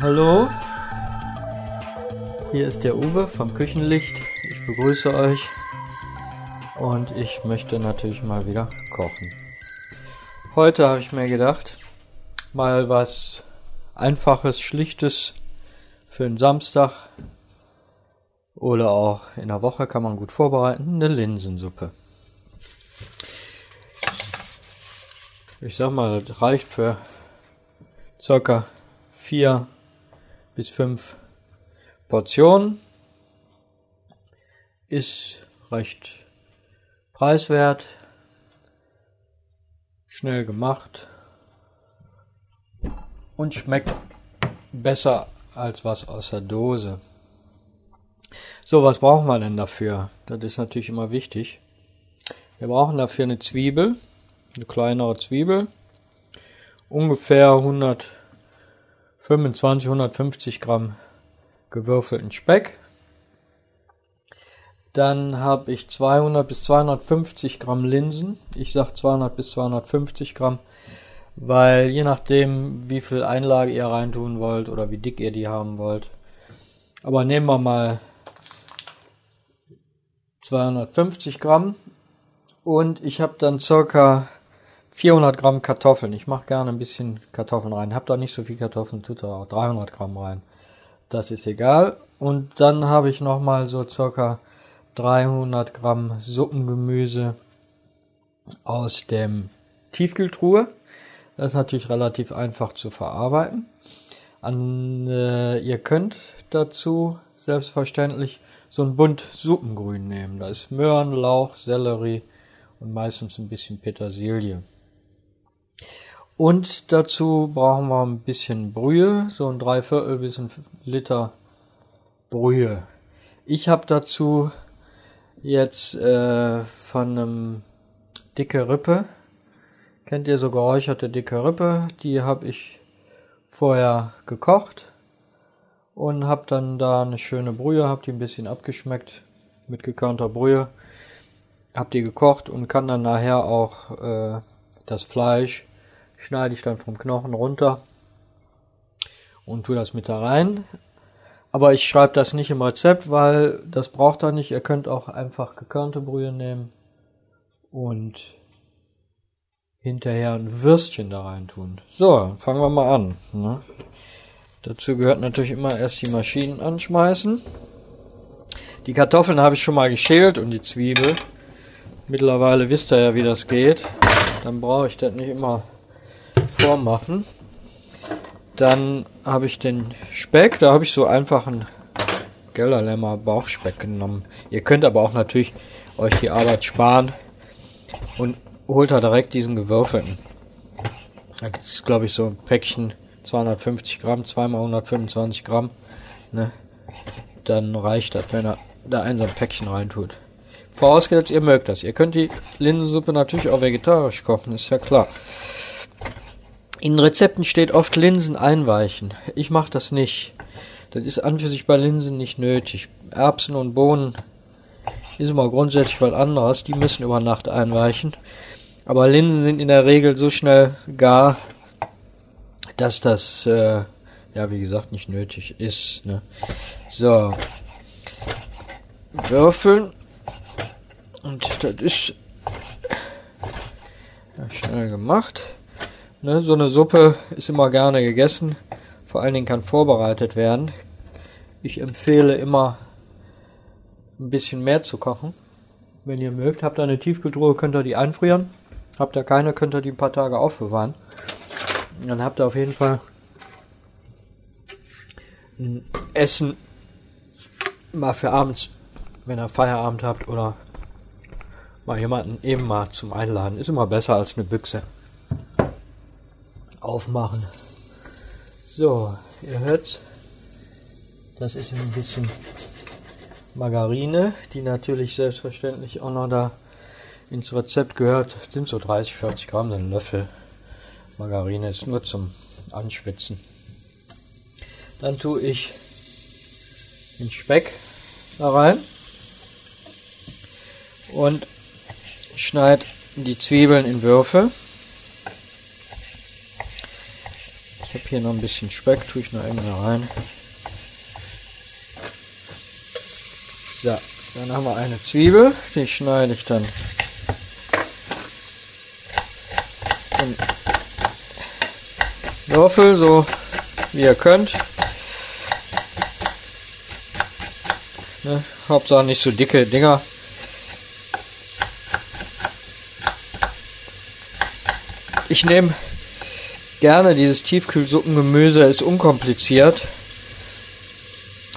hallo. Hier ist der Uwe vom Küchenlicht. Ich begrüße euch und ich möchte natürlich mal wieder kochen. Heute habe ich mir gedacht, mal was einfaches, schlichtes für einen Samstag oder auch in der Woche kann man gut vorbereiten, eine Linsensuppe. Ich sag mal, das reicht für circa vier bis fünf Portionen. Ist recht preiswert, schnell gemacht und schmeckt besser als was aus der Dose. So, was brauchen wir denn dafür? Das ist natürlich immer wichtig. Wir brauchen dafür eine Zwiebel, eine kleinere Zwiebel, ungefähr 125, 150 Gramm gewürfelten Speck. Dann habe ich 200 bis 250 Gramm Linsen. Ich sage 200 bis 250 Gramm, weil je nachdem, wie viel Einlage ihr reintun wollt oder wie dick ihr die haben wollt. Aber nehmen wir mal 250 Gramm und ich habe dann circa 400 Gramm Kartoffeln. Ich mache gerne ein bisschen Kartoffeln rein. Hab da nicht so viel Kartoffeln, tut da auch 300 Gramm rein. Das ist egal. Und dann habe ich noch mal so circa 300 Gramm Suppengemüse aus dem Tiefkühltruhe. Das ist natürlich relativ einfach zu verarbeiten. An, äh, ihr könnt dazu selbstverständlich so ein Bund Suppengrün nehmen. Da ist Möhren, Lauch, Sellerie und meistens ein bisschen Petersilie. Und dazu brauchen wir ein bisschen Brühe, so ein Dreiviertel bis ein Liter Brühe. Ich habe dazu jetzt äh, von einem dicke Rippe, kennt ihr so geräucherte dicke Rippe, die habe ich vorher gekocht und habe dann da eine schöne Brühe, habe die ein bisschen abgeschmeckt mit gekörnter Brühe, habe die gekocht und kann dann nachher auch äh, das Fleisch schneide ich dann vom Knochen runter und tue das mit da rein. Aber ich schreibe das nicht im Rezept, weil das braucht er nicht. Ihr könnt auch einfach gekörnte Brühe nehmen und hinterher ein Würstchen da rein tun. So, fangen wir mal an. Ne? Dazu gehört natürlich immer erst die Maschinen anschmeißen. Die Kartoffeln habe ich schon mal geschält und die Zwiebel. Mittlerweile wisst ihr ja, wie das geht. Dann brauche ich das nicht immer vormachen. Dann habe ich den Speck, da habe ich so einfach einen Gellerlämmer Bauchspeck genommen. Ihr könnt aber auch natürlich euch die Arbeit sparen und holt da direkt diesen gewürfelten. Das ist glaube ich so ein Päckchen 250 Gramm, zweimal 125 Gramm. Ne? Dann reicht das, wenn er da ein so ein Päckchen reintut. Vorausgesetzt, ihr mögt das. Ihr könnt die Linsensuppe natürlich auch vegetarisch kochen, ist ja klar. In Rezepten steht oft Linsen einweichen. Ich mache das nicht. Das ist an für sich bei Linsen nicht nötig. Erbsen und Bohnen ist immer grundsätzlich was anderes. Die müssen über Nacht einweichen. Aber Linsen sind in der Regel so schnell gar, dass das, äh, ja, wie gesagt, nicht nötig ist. Ne? So. Würfeln. Und das ist schnell gemacht. Ne, so eine Suppe ist immer gerne gegessen. Vor allen Dingen kann vorbereitet werden. Ich empfehle immer ein bisschen mehr zu kochen. Wenn ihr mögt, habt ihr eine Tiefkühltruhe, könnt ihr die einfrieren. Habt ihr keine, könnt ihr die ein paar Tage aufbewahren. Dann habt ihr auf jeden Fall ein Essen mal für abends, wenn ihr Feierabend habt oder mal jemanden eben mal zum Einladen. Ist immer besser als eine Büchse aufmachen. So, ihr hört, das ist ein bisschen Margarine, die natürlich selbstverständlich auch noch da ins Rezept gehört. Sind so 30, 40 Gramm, ein Löffel Margarine ist nur zum Anschwitzen. Dann tue ich den Speck da rein und schneide die Zwiebeln in Würfel. Hier noch ein bisschen Speck, tue ich noch irgendwie rein. So, dann haben wir eine Zwiebel, die schneide ich dann in Würfel, so wie ihr könnt. Ne? Hauptsache nicht so dicke Dinger. Ich nehme gerne dieses Tiefkühlsuppengemüse, ist unkompliziert.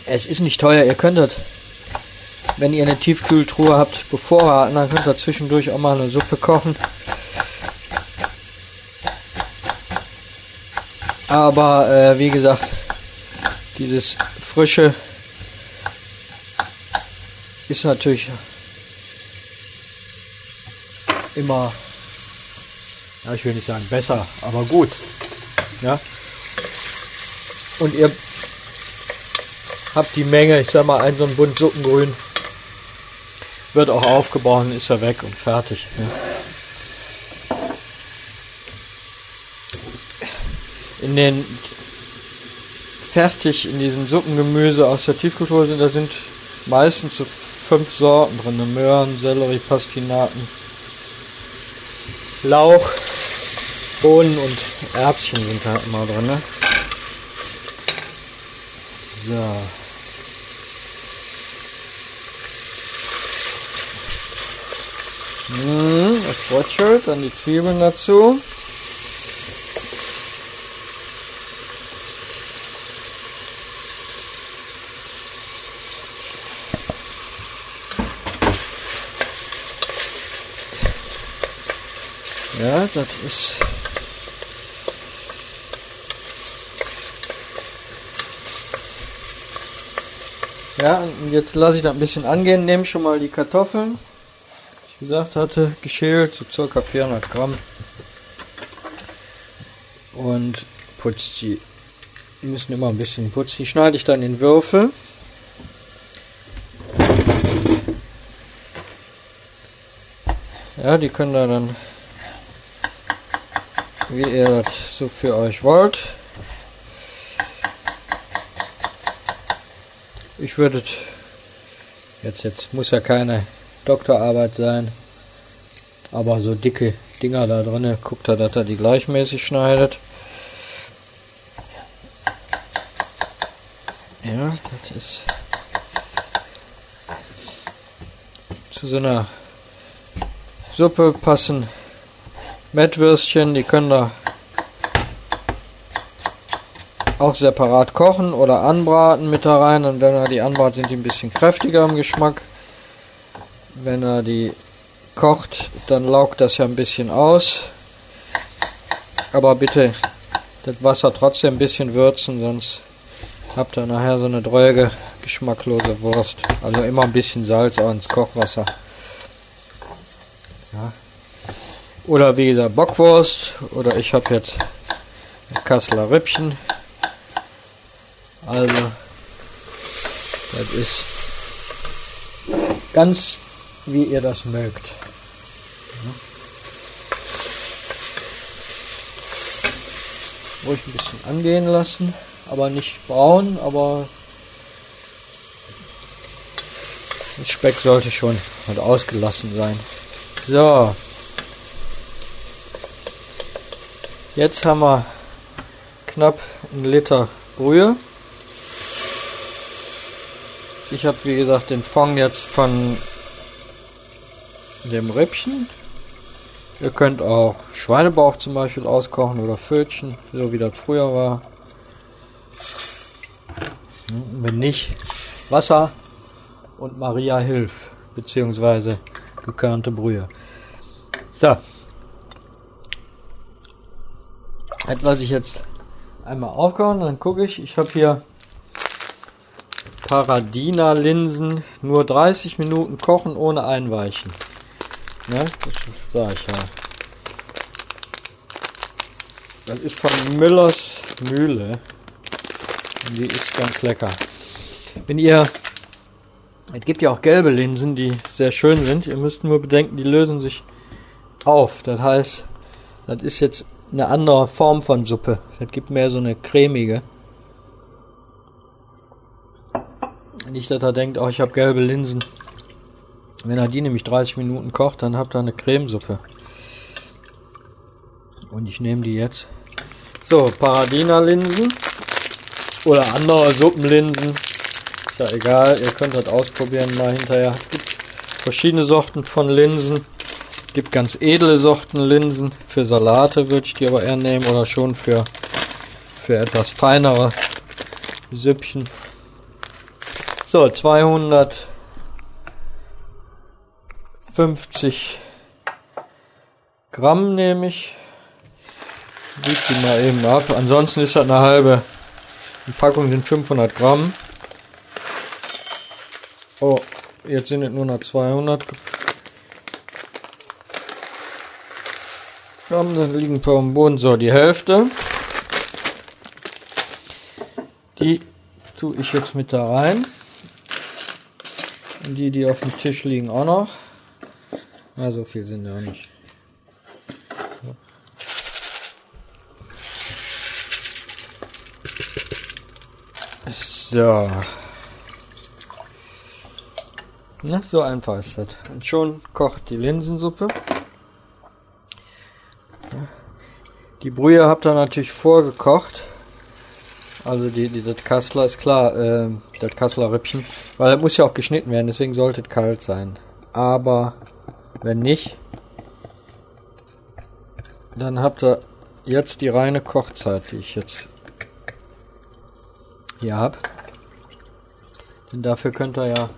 Es ist nicht teuer, ihr könnt das, wenn ihr eine Tiefkühltruhe habt, bevorraten, dann könnt ihr zwischendurch auch mal eine Suppe kochen. Aber äh, wie gesagt, dieses frische ist natürlich immer, ja, ich will nicht sagen besser, aber gut. Ja. Und ihr habt die Menge, ich sag mal, ein so ein Bund Suppengrün wird auch aufgebaut und ist er weg und fertig. Ja. In den fertig in diesem Suppengemüse aus der Tiefkultur sind, da sind meistens so fünf Sorten drin. Möhren, Sellerie, Pastinaken, Lauch, Bohnen und Erbschen sind da immer drin. Ne? So. Hm, das Brotschuld, dann die Zwiebeln dazu. Ja, das ist. Ja, und jetzt lasse ich das ein bisschen angehen, nehme schon mal die Kartoffeln. Wie gesagt hatte, geschält, so ca. 400 Gramm. Und putzt die. Die müssen immer ein bisschen putzen. Die schneide ich dann in Würfel. Ja, die können da dann wie ihr das so für euch wollt. Ich würde jetzt, jetzt muss ja keine Doktorarbeit sein, aber so dicke Dinger da drin, guckt er, dass er die gleichmäßig schneidet. Ja, das ist zu so einer Suppe passen Mettwürstchen, die können da auch separat kochen oder anbraten mit da rein. Und wenn er die anbraten, sind die ein bisschen kräftiger im Geschmack. Wenn er die kocht, dann laugt das ja ein bisschen aus. Aber bitte das Wasser trotzdem ein bisschen würzen, sonst habt ihr nachher so eine dröge, geschmacklose Wurst. Also immer ein bisschen Salz auch ins Kochwasser. Ja. Oder wie gesagt Bockwurst. Oder ich habe jetzt Kasseler Rippchen. Also, das ist ganz wie ihr das mögt. Ruhig ein bisschen angehen lassen, aber nicht braun, aber der Speck sollte schon halt ausgelassen sein. So. Jetzt haben wir knapp einen Liter Brühe. Ich habe wie gesagt den Fond jetzt von dem Rippchen. Ihr könnt auch Schweinebauch zum Beispiel auskochen oder Fötchen, so wie das früher war. Wenn nicht, Wasser und Maria Hilf, beziehungsweise gekörnte Brühe. So, Das lasse ich jetzt einmal aufkochen, dann gucke ich. Ich habe hier Paradina Linsen, nur 30 Minuten kochen ohne einweichen. Ne? Das sage ich ja. Das ist von Müllers Mühle. Die ist ganz lecker. Wenn ihr, es gibt ja auch gelbe Linsen, die sehr schön sind. Ihr müsst nur bedenken, die lösen sich auf. Das heißt, das ist jetzt eine andere Form von Suppe. Das gibt mehr so eine cremige. Nicht, dass er denkt, oh, ich habe gelbe Linsen. Wenn er die nämlich 30 Minuten kocht, dann habt ihr eine Cremesuppe. Und ich nehme die jetzt. So, Paradina-Linsen. Oder andere Suppenlinsen. Ist ja egal, ihr könnt das ausprobieren mal hinterher. Es gibt verschiedene Sorten von Linsen. Es gibt ganz edle Sorten Linsen. Für Salate würde ich die aber eher nehmen oder schon für, für etwas feinere Süppchen. So, 250 Gramm nehme ich. Wieg die mal eben ab. Ansonsten ist das eine halbe. Die Packung sind 500 Gramm. Oh, jetzt sind es nur noch 200 Gramm. Dann liegen ein paar am Boden. So, die Hälfte. Die tue ich jetzt mit da rein. Und die, die auf dem Tisch liegen, auch noch. Na, so viel sind ja auch nicht. So. Na, so einfach ist das. Und schon kocht die Linsensuppe. Die Brühe habt ihr natürlich vorgekocht. Also die, die das Kassler ist klar, äh, das Kassler Rippchen. Weil das muss ja auch geschnitten werden, deswegen sollte es kalt sein. Aber wenn nicht, dann habt ihr jetzt die reine Kochzeit, die ich jetzt hier habe. Denn dafür könnt ihr ja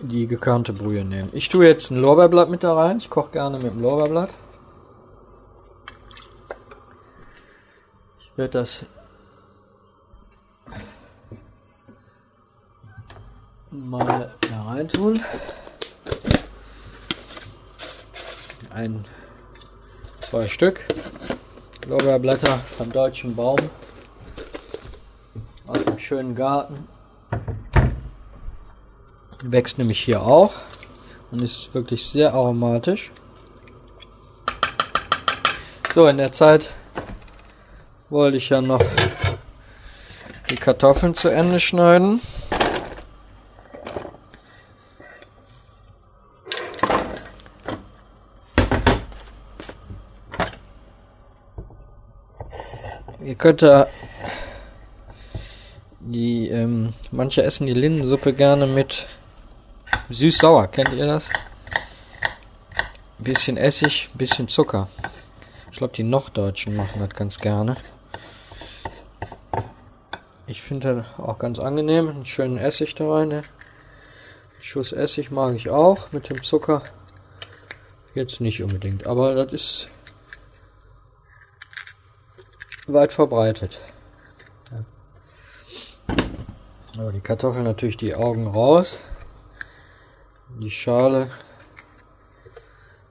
die gekörnte Brühe nehmen. Ich tue jetzt ein Lorbeerblatt mit da rein. Ich koche gerne mit dem Lorbeerblatt. Werde das mal da rein tun. Ein, zwei Stück Lorbeerblätter vom deutschen Baum aus dem schönen Garten. Wächst nämlich hier auch und ist wirklich sehr aromatisch. So, in der Zeit wollte ich ja noch die Kartoffeln zu Ende schneiden. Ihr könnt da die, ähm, manche essen die Lindensuppe gerne mit süß-sauer. Kennt ihr das? Ein bisschen Essig, ein bisschen Zucker. Ich glaube, die Norddeutschen machen das ganz gerne. Ich finde auch ganz angenehm. Einen schönen Essig da rein. Ne? Schuss Essig mag ich auch. Mit dem Zucker jetzt nicht unbedingt. Aber das ist weit verbreitet. Aber die Kartoffeln natürlich die Augen raus. Die Schale,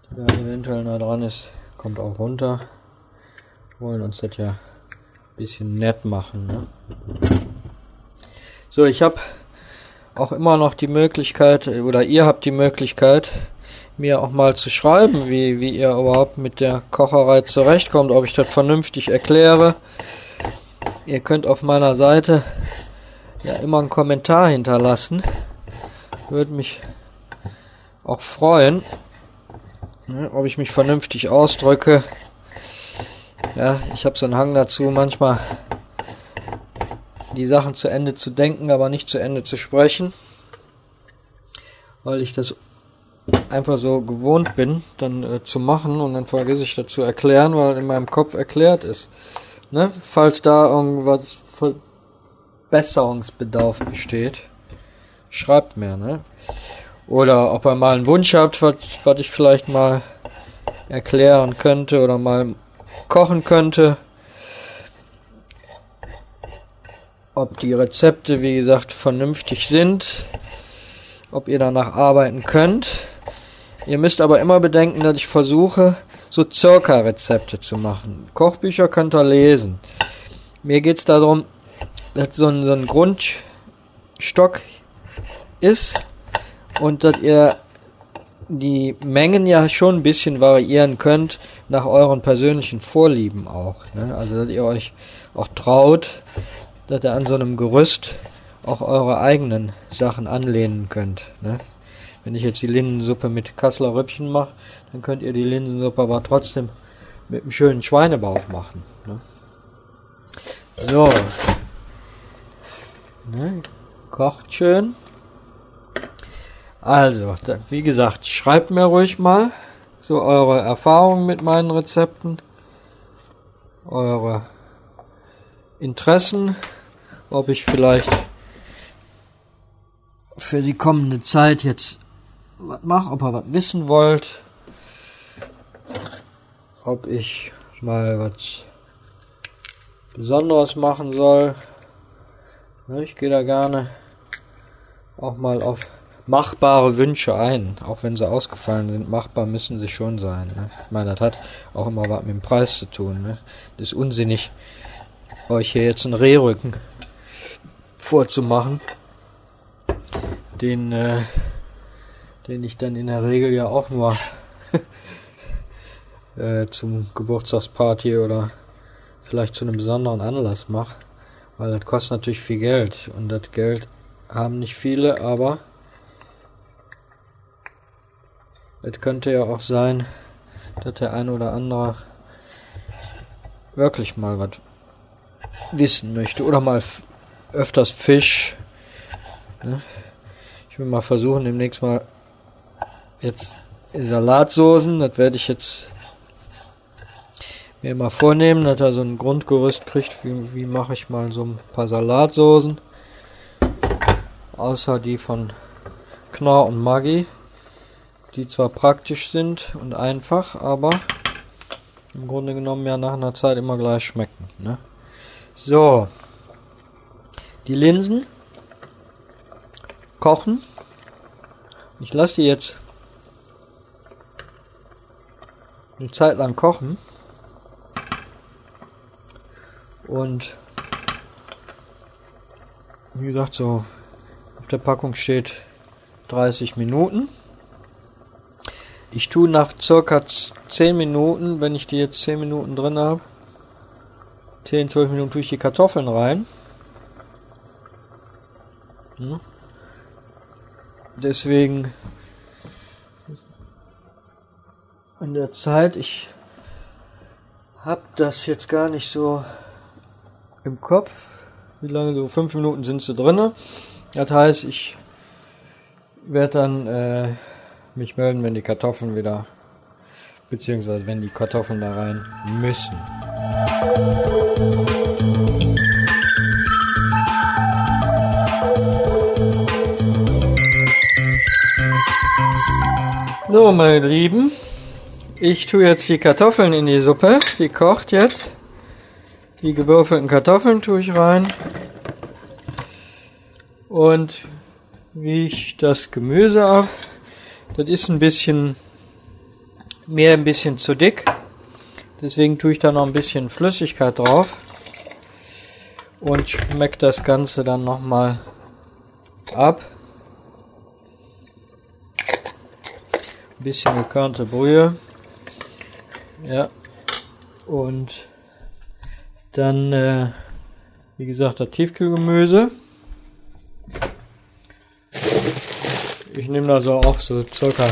die da eventuell nah dran ist, kommt auch runter. Wollen uns das ja bisschen nett machen. Ne? So, ich habe auch immer noch die Möglichkeit, oder ihr habt die Möglichkeit, mir auch mal zu schreiben, wie, wie ihr überhaupt mit der Kocherei zurechtkommt, ob ich das vernünftig erkläre. Ihr könnt auf meiner Seite ja immer einen Kommentar hinterlassen. Würde mich auch freuen, ne, ob ich mich vernünftig ausdrücke. Ja, ich habe so einen Hang dazu, manchmal die Sachen zu Ende zu denken, aber nicht zu Ende zu sprechen, weil ich das einfach so gewohnt bin, dann äh, zu machen und dann vergesse ich dazu erklären, weil in meinem Kopf erklärt ist. Ne? Falls da irgendwas Verbesserungsbedarf besteht, schreibt mir, ne? Oder ob ihr mal einen Wunsch habt, was, was ich vielleicht mal erklären könnte oder mal kochen könnte. Ob die Rezepte, wie gesagt, vernünftig sind. Ob ihr danach arbeiten könnt. Ihr müsst aber immer bedenken, dass ich versuche, so circa Rezepte zu machen. Kochbücher könnt ihr lesen. Mir geht es darum, dass so ein, so ein Grundstock ist und dass ihr die Mengen ja schon ein bisschen variieren könnt nach euren persönlichen Vorlieben auch. Ne? Also dass ihr euch auch traut, dass ihr an so einem Gerüst auch eure eigenen Sachen anlehnen könnt. Ne? Wenn ich jetzt die Linsensuppe mit Kasseler Rüppchen mache, dann könnt ihr die Linsensuppe aber trotzdem mit einem schönen Schweinebauch machen. Ne? So. Ne? Kocht schön. Also, wie gesagt, schreibt mir ruhig mal so eure Erfahrungen mit meinen Rezepten, eure Interessen, ob ich vielleicht für die kommende Zeit jetzt was mache, ob ihr was wissen wollt, ob ich mal was Besonderes machen soll. Ne, ich gehe da gerne auch mal auf machbare Wünsche ein, auch wenn sie ausgefallen sind. Machbar müssen sie schon sein. Ne? Ich meine, das hat auch immer was mit dem Preis zu tun. Ne? Das ist unsinnig, euch hier jetzt einen Rehrücken vorzumachen, den, äh, den ich dann in der Regel ja auch nur äh, zum Geburtstagsparty oder vielleicht zu einem besonderen Anlass mache, weil das kostet natürlich viel Geld und das Geld haben nicht viele, aber es könnte ja auch sein, dass der ein oder andere wirklich mal was wissen möchte oder mal öfters Fisch. Ne? Ich will mal versuchen, demnächst mal jetzt Salatsoßen, das werde ich jetzt mir mal vornehmen, dass er so ein Grundgerüst kriegt, wie, wie mache ich mal so ein paar Salatsoßen, außer die von Knorr und Maggi die zwar praktisch sind und einfach, aber im Grunde genommen ja nach einer Zeit immer gleich schmecken. Ne? So, die Linsen kochen. Ich lasse die jetzt eine Zeit lang kochen und wie gesagt so auf der Packung steht 30 Minuten. Ich tue nach circa 10 Minuten, wenn ich die jetzt 10 Minuten drin habe, 10, 12 Minuten tue ich die Kartoffeln rein. Hm. Deswegen in der Zeit, ich habe das jetzt gar nicht so im Kopf. Wie lange? So 5 Minuten sind sie drin. Das heißt, ich werde dann äh, mich melden, wenn die Kartoffeln wieder, beziehungsweise wenn die Kartoffeln da rein müssen. So, meine Lieben, ich tue jetzt die Kartoffeln in die Suppe. Die kocht jetzt. Die gewürfelten Kartoffeln tue ich rein. Und wie ich das Gemüse ab das ist ein bisschen mir ein bisschen zu dick. Deswegen tue ich da noch ein bisschen Flüssigkeit drauf und schmeckt das Ganze dann nochmal ab. Ein bisschen gekörnte Brühe. Ja. Und dann, äh, wie gesagt, das Tiefkühlgemüse. Ich nehme da so auch so circa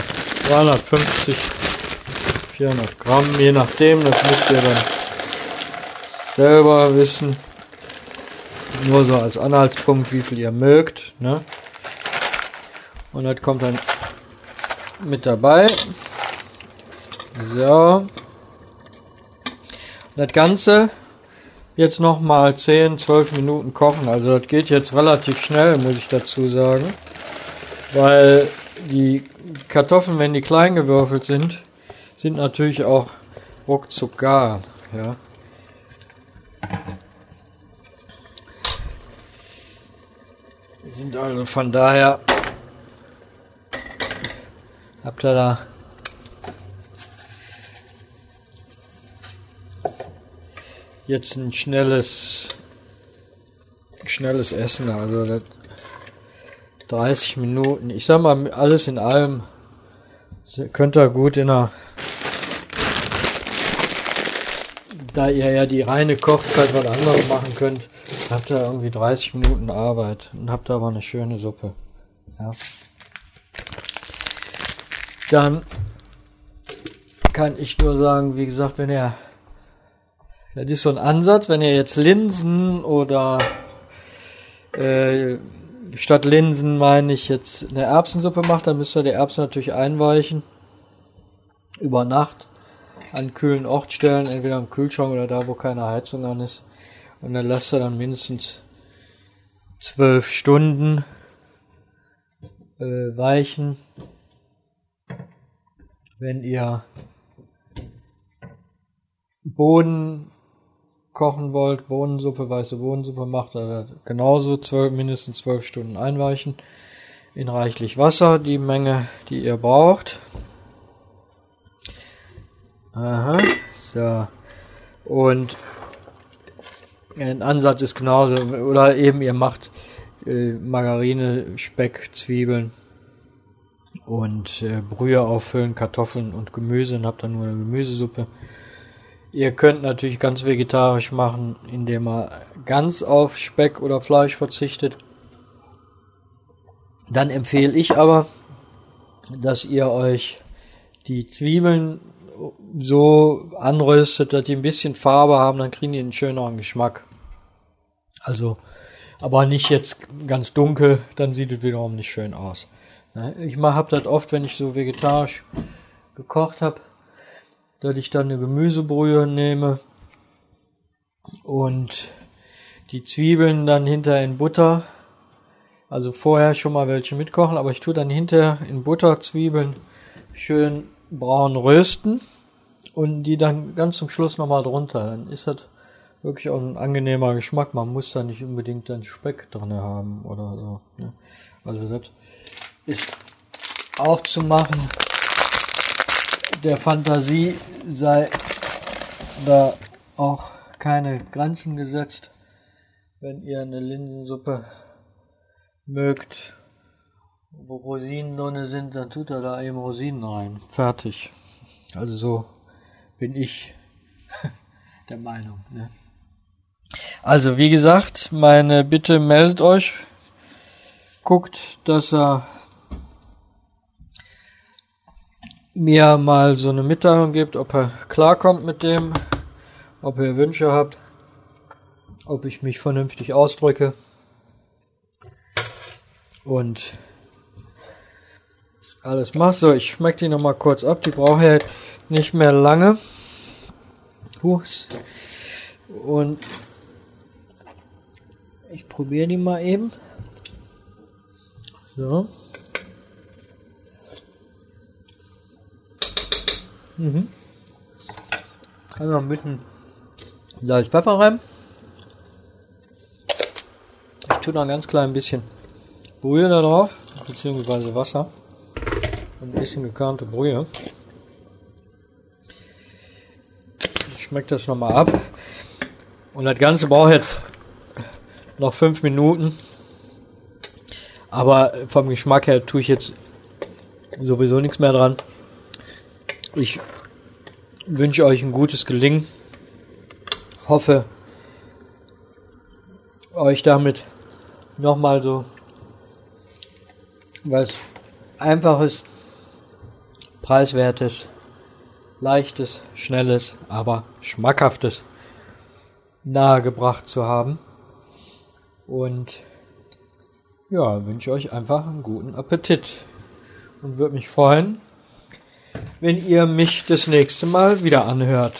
350, 400 Gramm, je nachdem. Das müsst ihr dann selber wissen. Nur so als Anhaltspunkt, wie viel ihr mögt. Ne? Und das kommt dann mit dabei. So. Das Ganze jetzt noch mal 10, 12 Minuten kochen. Also das geht jetzt relativ schnell, muss ich dazu sagen. Weil die Kartoffeln, wenn die klein gewürfelt sind, sind natürlich auch ruckzuck gar. Ja. Sind also von daher habt ihr da jetzt ein schnelles schnelles Essen. Also das 30 Minuten. Ich sag mal, alles in allem könnt ihr gut in einer da ihr ja die reine Kochzeit was anderes machen könnt, habt ihr irgendwie 30 Minuten Arbeit und habt aber eine schöne Suppe. Ja. Dann kann ich nur sagen, wie gesagt, wenn ihr, das ist so ein Ansatz, wenn ihr jetzt Linsen oder äh, statt Linsen meine ich jetzt eine Erbsensuppe macht, dann müsst ihr die Erbsen natürlich einweichen über Nacht an kühlen Ort stellen, entweder im Kühlschrank oder da, wo keine Heizung an ist. Und dann lasst ihr dann mindestens zwölf Stunden äh, weichen. Wenn ihr Bohnen kochen wollt, Bohnensuppe, weiße Bohnensuppe macht, dann genauso zwölf, mindestens zwölf Stunden einweichen in reichlich Wasser, die Menge, die ihr braucht. Aha, so. Und ein Ansatz ist genauso, oder eben ihr macht äh, Margarine, Speck, Zwiebeln und äh, Brühe auffüllen, Kartoffeln und Gemüse und habt dann nur eine Gemüsesuppe. Ihr könnt natürlich ganz vegetarisch machen, indem ihr ganz auf Speck oder Fleisch verzichtet. Dann empfehle ich aber, dass ihr euch die Zwiebeln so anröstet, dass die ein bisschen Farbe haben, dann kriegen die einen schöneren Geschmack. Also, aber nicht jetzt ganz dunkel, dann sieht es wiederum nicht schön aus. Ne? Ich habe das oft, wenn ich so vegetarisch gekocht habe, dass ich dann eine Gemüsebrühe nehme und die Zwiebeln dann hinterher in Butter, also vorher schon mal welche mitkochen, aber ich tue dann hinterher in Butter Zwiebeln schön braun rösten und die dann ganz zum Schluss nochmal drunter. Dann ist das wirklich auch ein angenehmer Geschmack. Man muss da nicht unbedingt dann Speck drin haben oder so. Ne? Also das ist auch zu machen. Der Fantasie sei da auch keine Grenzen gesetzt. Wenn ihr eine Linsensuppe mögt, wo Rosinen drin sind, dann tut er da eben Rosinen rein. Fertig. Also so bin ich der Meinung. Ne? Also wie gesagt, meine Bitte meldet euch. Guckt, dass er mir mal so eine Mitteilung gibt, ob er klarkommt mit dem, ob ihr Wünsche habt, ob ich mich vernünftig ausdrücke. Und alles mach so. Ich schmecke die nochmal kurz ab. Die brauche ja nicht mehr lange. Huchs. Und ich probiere die mal eben. So. Mhm. Kann noch ein bisschen Salz, Pfeffer rein. Ich tue noch ein ganz klein bisschen Brühe da drauf, beziehungsweise Wasser ein bisschen gekörnte Brühe. Ich schmecke das nochmal ab. Und das Ganze braucht jetzt noch fünf Minuten. Aber vom Geschmack her tue ich jetzt sowieso nichts mehr dran. Ich wünsche euch ein gutes Gelingen. Hoffe, euch damit nochmal so was Einfaches preiswertes, leichtes, schnelles, aber schmackhaftes nahegebracht zu haben. Und ja, wünsche euch einfach einen guten Appetit und würde mich freuen, wenn ihr mich das nächste Mal wieder anhört.